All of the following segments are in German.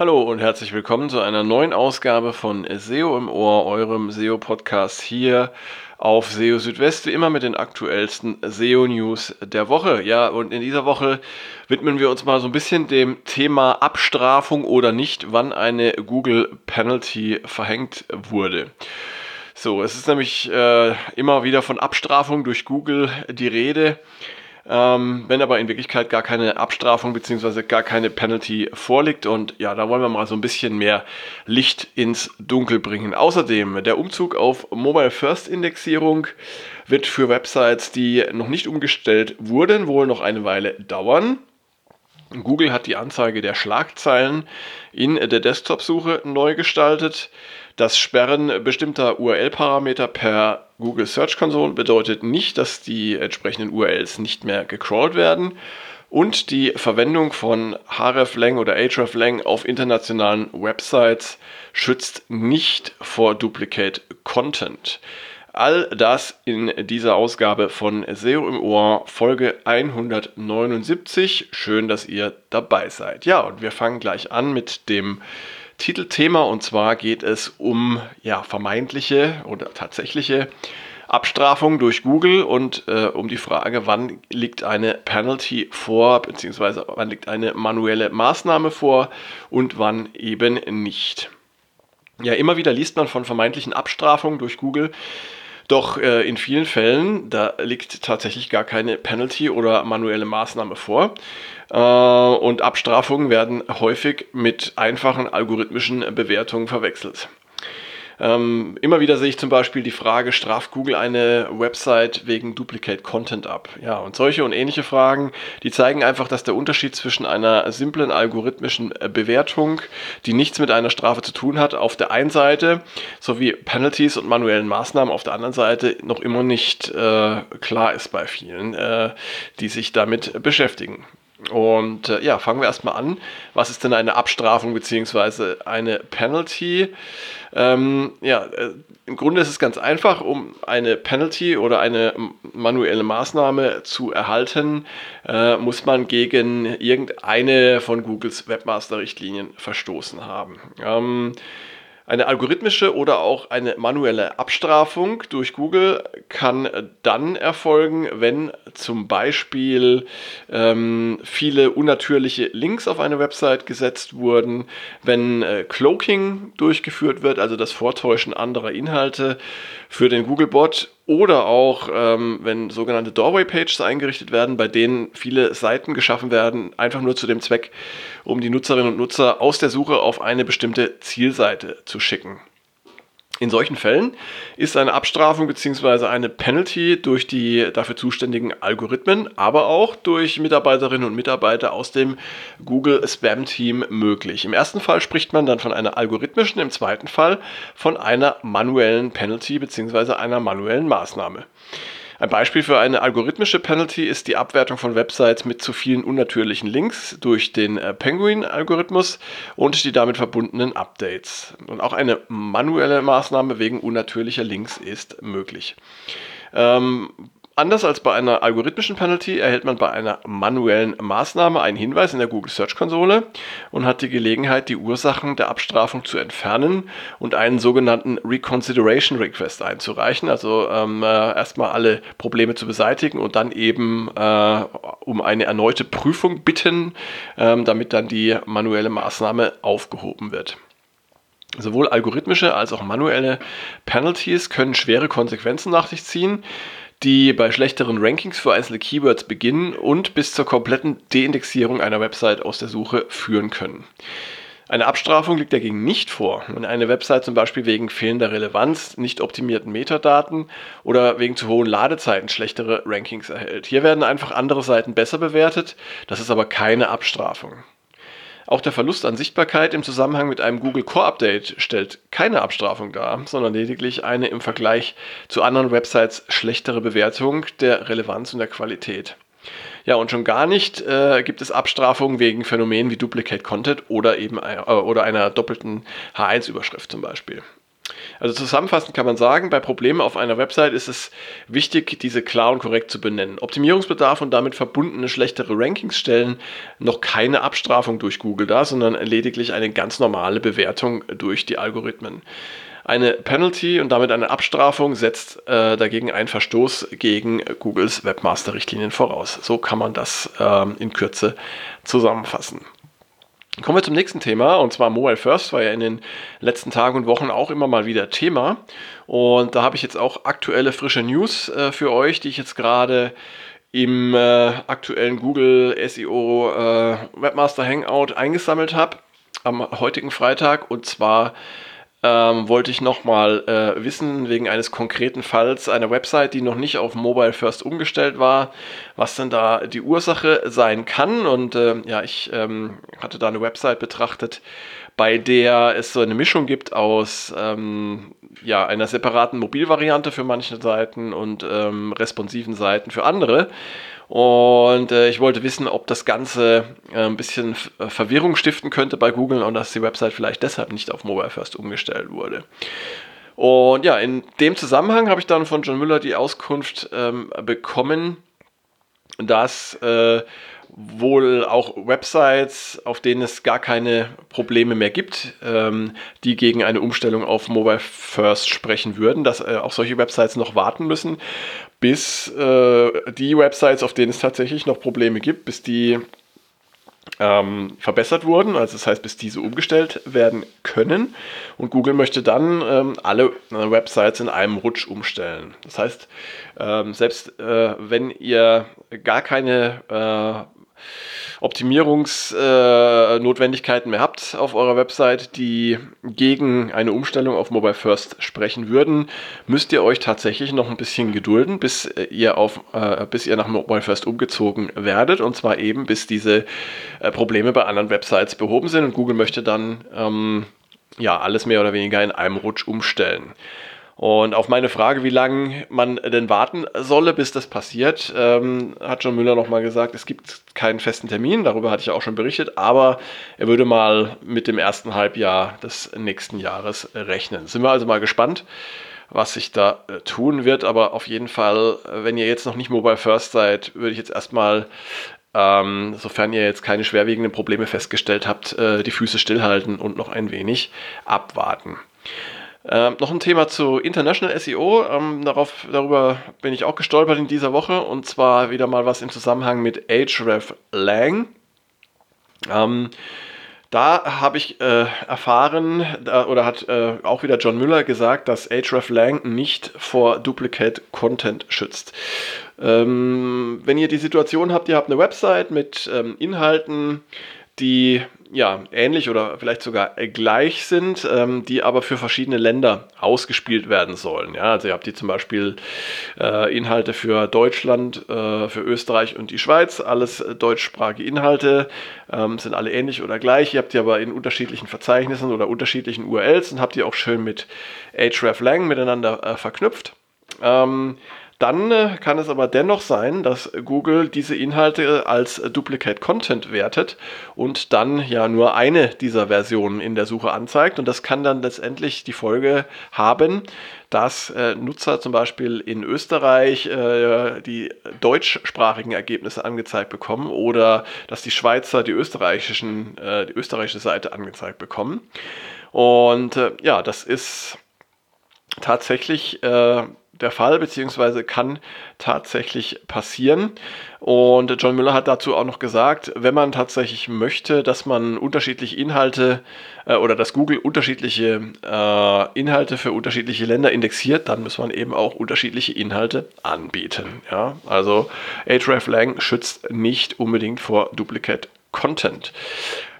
Hallo und herzlich willkommen zu einer neuen Ausgabe von SEO im Ohr, eurem SEO-Podcast hier auf SEO Südwest, wie immer mit den aktuellsten SEO-News der Woche. Ja, und in dieser Woche widmen wir uns mal so ein bisschen dem Thema Abstrafung oder nicht, wann eine Google Penalty verhängt wurde. So, es ist nämlich äh, immer wieder von Abstrafung durch Google die Rede. Ähm, wenn aber in Wirklichkeit gar keine Abstrafung bzw. gar keine Penalty vorliegt. Und ja, da wollen wir mal so ein bisschen mehr Licht ins Dunkel bringen. Außerdem, der Umzug auf Mobile First Indexierung wird für Websites, die noch nicht umgestellt wurden, wohl noch eine Weile dauern. Google hat die Anzeige der Schlagzeilen in der Desktop-Suche neu gestaltet. Das Sperren bestimmter URL-Parameter per Google Search Console bedeutet nicht, dass die entsprechenden URLs nicht mehr gecrawlt werden. Und die Verwendung von hreflang oder hreflang auf internationalen Websites schützt nicht vor Duplicate Content. All das in dieser Ausgabe von SEO im Ohr, Folge 179. Schön, dass ihr dabei seid. Ja, und wir fangen gleich an mit dem Titelthema und zwar geht es um ja, vermeintliche oder tatsächliche Abstrafung durch Google und äh, um die Frage, wann liegt eine Penalty vor, beziehungsweise wann liegt eine manuelle Maßnahme vor und wann eben nicht. Ja, immer wieder liest man von vermeintlichen Abstrafungen durch Google. Doch äh, in vielen Fällen, da liegt tatsächlich gar keine Penalty oder manuelle Maßnahme vor. Äh, und Abstrafungen werden häufig mit einfachen algorithmischen Bewertungen verwechselt. Ähm, immer wieder sehe ich zum Beispiel die Frage, straft Google eine Website wegen Duplicate Content ab? Ja, und solche und ähnliche Fragen, die zeigen einfach, dass der Unterschied zwischen einer simplen algorithmischen äh, Bewertung, die nichts mit einer Strafe zu tun hat, auf der einen Seite, sowie Penalties und manuellen Maßnahmen auf der anderen Seite noch immer nicht äh, klar ist bei vielen, äh, die sich damit beschäftigen. Und äh, ja, fangen wir erstmal an. Was ist denn eine Abstrafung bzw. eine Penalty? Ähm, ja, äh, im Grunde ist es ganz einfach, um eine Penalty oder eine manuelle Maßnahme zu erhalten, äh, muss man gegen irgendeine von Googles Webmaster-Richtlinien verstoßen haben. Ähm, eine algorithmische oder auch eine manuelle Abstrafung durch Google kann dann erfolgen, wenn zum Beispiel ähm, viele unnatürliche Links auf eine Website gesetzt wurden, wenn äh, Cloaking durchgeführt wird, also das Vortäuschen anderer Inhalte für den Googlebot oder auch, ähm, wenn sogenannte Doorway-Pages eingerichtet werden, bei denen viele Seiten geschaffen werden, einfach nur zu dem Zweck, um die Nutzerinnen und Nutzer aus der Suche auf eine bestimmte Zielseite zu schicken. In solchen Fällen ist eine Abstrafung bzw. eine Penalty durch die dafür zuständigen Algorithmen, aber auch durch Mitarbeiterinnen und Mitarbeiter aus dem Google Spam Team möglich. Im ersten Fall spricht man dann von einer algorithmischen, im zweiten Fall von einer manuellen Penalty bzw. einer manuellen Maßnahme. Ein Beispiel für eine algorithmische Penalty ist die Abwertung von Websites mit zu vielen unnatürlichen Links durch den äh, Penguin-Algorithmus und die damit verbundenen Updates. Und auch eine manuelle Maßnahme wegen unnatürlicher Links ist möglich. Ähm, Anders als bei einer algorithmischen Penalty erhält man bei einer manuellen Maßnahme einen Hinweis in der Google Search Konsole und hat die Gelegenheit, die Ursachen der Abstrafung zu entfernen und einen sogenannten Reconsideration Request einzureichen. Also ähm, äh, erstmal alle Probleme zu beseitigen und dann eben äh, um eine erneute Prüfung bitten, ähm, damit dann die manuelle Maßnahme aufgehoben wird. Sowohl algorithmische als auch manuelle Penalties können schwere Konsequenzen nach sich ziehen die bei schlechteren Rankings für einzelne Keywords beginnen und bis zur kompletten Deindexierung einer Website aus der Suche führen können. Eine Abstrafung liegt dagegen nicht vor, wenn eine Website zum Beispiel wegen fehlender Relevanz, nicht optimierten Metadaten oder wegen zu hohen Ladezeiten schlechtere Rankings erhält. Hier werden einfach andere Seiten besser bewertet, das ist aber keine Abstrafung. Auch der Verlust an Sichtbarkeit im Zusammenhang mit einem Google Core Update stellt keine Abstrafung dar, sondern lediglich eine im Vergleich zu anderen Websites schlechtere Bewertung der Relevanz und der Qualität. Ja, und schon gar nicht äh, gibt es Abstrafungen wegen Phänomenen wie Duplicate Content oder eben äh, oder einer doppelten H1-Überschrift zum Beispiel. Also zusammenfassend kann man sagen, bei Problemen auf einer Website ist es wichtig, diese klar und korrekt zu benennen. Optimierungsbedarf und damit verbundene schlechtere Rankings stellen noch keine Abstrafung durch Google dar, sondern lediglich eine ganz normale Bewertung durch die Algorithmen. Eine Penalty und damit eine Abstrafung setzt äh, dagegen einen Verstoß gegen Googles Webmaster-Richtlinien voraus. So kann man das ähm, in Kürze zusammenfassen. Kommen wir zum nächsten Thema und zwar Mobile First war ja in den letzten Tagen und Wochen auch immer mal wieder Thema. Und da habe ich jetzt auch aktuelle frische News äh, für euch, die ich jetzt gerade im äh, aktuellen Google SEO äh, Webmaster Hangout eingesammelt habe am heutigen Freitag. Und zwar ähm, wollte ich nochmal äh, wissen, wegen eines konkreten Falls einer Website, die noch nicht auf Mobile First umgestellt war, was denn da die Ursache sein kann. Und äh, ja, ich ähm, hatte da eine Website betrachtet, bei der es so eine Mischung gibt aus ähm, ja, einer separaten Mobilvariante für manche Seiten und ähm, responsiven Seiten für andere. Und äh, ich wollte wissen, ob das Ganze äh, ein bisschen äh, Verwirrung stiften könnte bei Google und dass die Website vielleicht deshalb nicht auf Mobile First umgestellt wurde. Und ja, in dem Zusammenhang habe ich dann von John Müller die Auskunft ähm, bekommen, dass äh, wohl auch Websites, auf denen es gar keine Probleme mehr gibt, ähm, die gegen eine Umstellung auf Mobile First sprechen würden, dass äh, auch solche Websites noch warten müssen, bis äh, die Websites, auf denen es tatsächlich noch Probleme gibt, bis die ähm, verbessert wurden, also das heißt, bis diese umgestellt werden können. Und Google möchte dann ähm, alle äh, Websites in einem Rutsch umstellen. Das heißt, ähm, selbst äh, wenn ihr gar keine äh, Optimierungsnotwendigkeiten äh, mehr habt auf eurer Website, die gegen eine Umstellung auf Mobile First sprechen würden, müsst ihr euch tatsächlich noch ein bisschen gedulden, bis ihr auf, äh, bis ihr nach Mobile First umgezogen werdet und zwar eben bis diese äh, Probleme bei anderen Websites behoben sind und Google möchte dann ähm, ja alles mehr oder weniger in einem Rutsch umstellen. Und auf meine Frage, wie lange man denn warten solle, bis das passiert, ähm, hat John Müller nochmal gesagt, es gibt keinen festen Termin, darüber hatte ich auch schon berichtet, aber er würde mal mit dem ersten Halbjahr des nächsten Jahres rechnen. Sind wir also mal gespannt, was sich da äh, tun wird, aber auf jeden Fall, wenn ihr jetzt noch nicht Mobile First seid, würde ich jetzt erstmal ähm, sofern ihr jetzt keine schwerwiegenden Probleme festgestellt habt, äh, die Füße stillhalten und noch ein wenig abwarten. Ähm, noch ein Thema zu International SEO. Ähm, darauf, darüber bin ich auch gestolpert in dieser Woche und zwar wieder mal was im Zusammenhang mit Href Lang. Ähm, da habe ich äh, erfahren, da, oder hat äh, auch wieder John Müller gesagt, dass Href Lang nicht vor Duplicate Content schützt. Ähm, wenn ihr die Situation habt, ihr habt eine Website mit ähm, Inhalten, die ja ähnlich oder vielleicht sogar gleich sind, ähm, die aber für verschiedene Länder ausgespielt werden sollen. Ja, also ihr habt hier zum Beispiel äh, Inhalte für Deutschland, äh, für Österreich und die Schweiz, alles äh, deutschsprachige Inhalte, ähm, sind alle ähnlich oder gleich. Ihr habt die aber in unterschiedlichen Verzeichnissen oder unterschiedlichen URLs und habt die auch schön mit hreflang miteinander äh, verknüpft. Ähm, dann kann es aber dennoch sein, dass Google diese Inhalte als Duplicate Content wertet und dann ja nur eine dieser Versionen in der Suche anzeigt. Und das kann dann letztendlich die Folge haben, dass äh, Nutzer zum Beispiel in Österreich äh, die deutschsprachigen Ergebnisse angezeigt bekommen oder dass die Schweizer die, österreichischen, äh, die österreichische Seite angezeigt bekommen. Und ja, das ist tatsächlich der Fall, beziehungsweise kann tatsächlich passieren. Und John Müller hat dazu auch noch gesagt, wenn man tatsächlich möchte, dass man unterschiedliche Inhalte äh, oder dass Google unterschiedliche äh, Inhalte für unterschiedliche Länder indexiert, dann muss man eben auch unterschiedliche Inhalte anbieten. Ja? Also hreflang schützt nicht unbedingt vor Duplicate Content.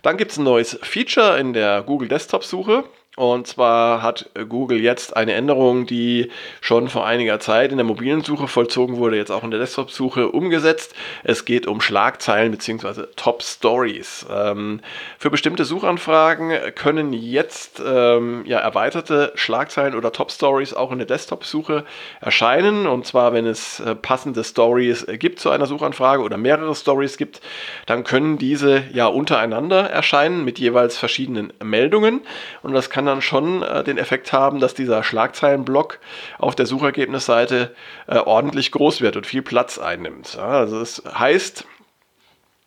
Dann gibt es ein neues Feature in der Google Desktop Suche. Und zwar hat Google jetzt eine Änderung, die schon vor einiger Zeit in der mobilen Suche vollzogen wurde, jetzt auch in der Desktop-Suche umgesetzt. Es geht um Schlagzeilen bzw. Top Stories. Ähm, für bestimmte Suchanfragen können jetzt ähm, ja, erweiterte Schlagzeilen oder Top Stories auch in der Desktop-Suche erscheinen. Und zwar, wenn es äh, passende Stories gibt zu einer Suchanfrage oder mehrere Stories gibt, dann können diese ja untereinander erscheinen mit jeweils verschiedenen Meldungen. Und das kann kann dann schon äh, den Effekt haben, dass dieser Schlagzeilenblock auf der Suchergebnisseite äh, ordentlich groß wird und viel Platz einnimmt. Ja, also das heißt,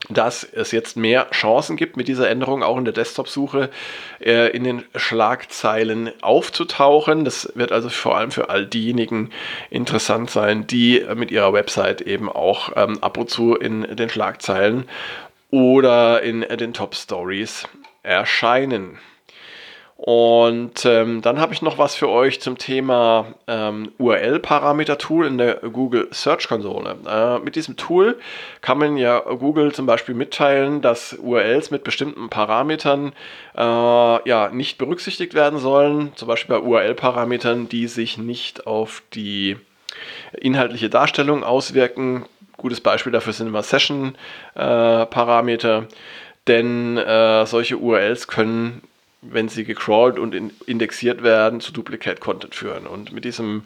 dass es jetzt mehr Chancen gibt, mit dieser Änderung auch in der Desktop-Suche äh, in den Schlagzeilen aufzutauchen. Das wird also vor allem für all diejenigen interessant sein, die mit ihrer Website eben auch ähm, ab und zu in den Schlagzeilen oder in den Top-Stories erscheinen. Und ähm, dann habe ich noch was für euch zum Thema ähm, URL-Parameter-Tool in der Google Search Konsole. Äh, mit diesem Tool kann man ja Google zum Beispiel mitteilen, dass URLs mit bestimmten Parametern äh, ja, nicht berücksichtigt werden sollen. Zum Beispiel bei URL-Parametern, die sich nicht auf die inhaltliche Darstellung auswirken. Gutes Beispiel dafür sind immer Session-Parameter. Äh, denn äh, solche URLs können wenn sie gecrawlt und in, indexiert werden, zu Duplicate Content führen. Und mit diesem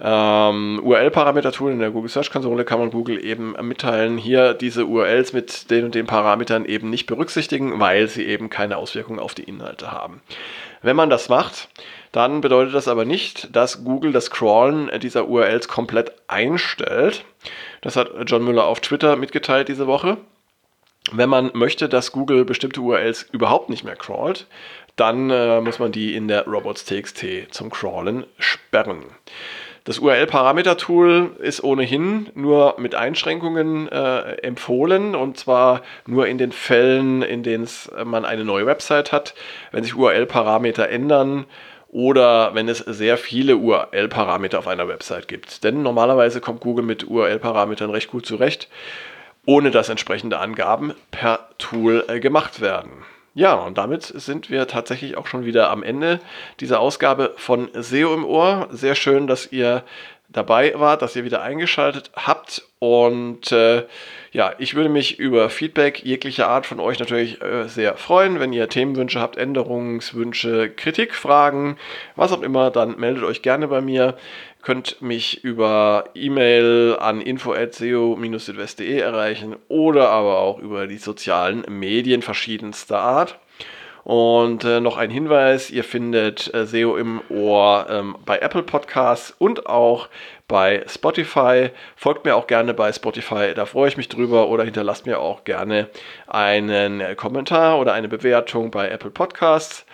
ähm, URL-Parameter-Tool in der Google Search Konsole kann man Google eben mitteilen, hier diese URLs mit den und den Parametern eben nicht berücksichtigen, weil sie eben keine Auswirkungen auf die Inhalte haben. Wenn man das macht, dann bedeutet das aber nicht, dass Google das Crawlen dieser URLs komplett einstellt. Das hat John Müller auf Twitter mitgeteilt diese Woche. Wenn man möchte, dass Google bestimmte URLs überhaupt nicht mehr crawlt, dann äh, muss man die in der robots.txt zum Crawlen sperren. Das URL-Parameter-Tool ist ohnehin nur mit Einschränkungen äh, empfohlen und zwar nur in den Fällen, in denen äh, man eine neue Website hat, wenn sich URL-Parameter ändern oder wenn es sehr viele URL-Parameter auf einer Website gibt. Denn normalerweise kommt Google mit URL-Parametern recht gut zurecht, ohne dass entsprechende Angaben per Tool äh, gemacht werden. Ja, und damit sind wir tatsächlich auch schon wieder am Ende dieser Ausgabe von SEO im Ohr. Sehr schön, dass ihr dabei wart, dass ihr wieder eingeschaltet habt. Und äh, ja, ich würde mich über Feedback jeglicher Art von euch natürlich äh, sehr freuen. Wenn ihr Themenwünsche habt, Änderungswünsche, Kritik, Fragen, was auch immer, dann meldet euch gerne bei mir könnt mich über E-Mail an info@seo-südwest.de erreichen oder aber auch über die sozialen Medien verschiedenster Art. Und äh, noch ein Hinweis, ihr findet äh, SEO im Ohr ähm, bei Apple Podcasts und auch bei Spotify. Folgt mir auch gerne bei Spotify, da freue ich mich drüber. Oder hinterlasst mir auch gerne einen Kommentar oder eine Bewertung bei Apple Podcasts.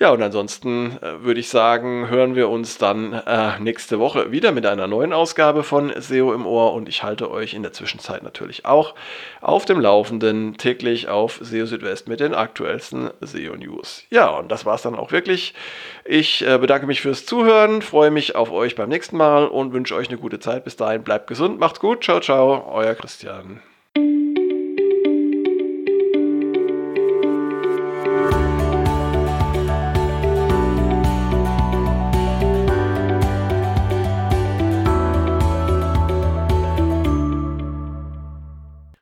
Ja, und ansonsten äh, würde ich sagen, hören wir uns dann äh, nächste Woche wieder mit einer neuen Ausgabe von SEO im Ohr und ich halte euch in der Zwischenzeit natürlich auch auf dem Laufenden täglich auf SEO Südwest mit den aktuellsten SEO News. Ja, und das war es dann auch wirklich. Ich äh, bedanke mich fürs Zuhören, freue mich auf euch beim nächsten Mal und wünsche euch eine gute Zeit. Bis dahin, bleibt gesund, macht's gut, ciao, ciao, euer Christian.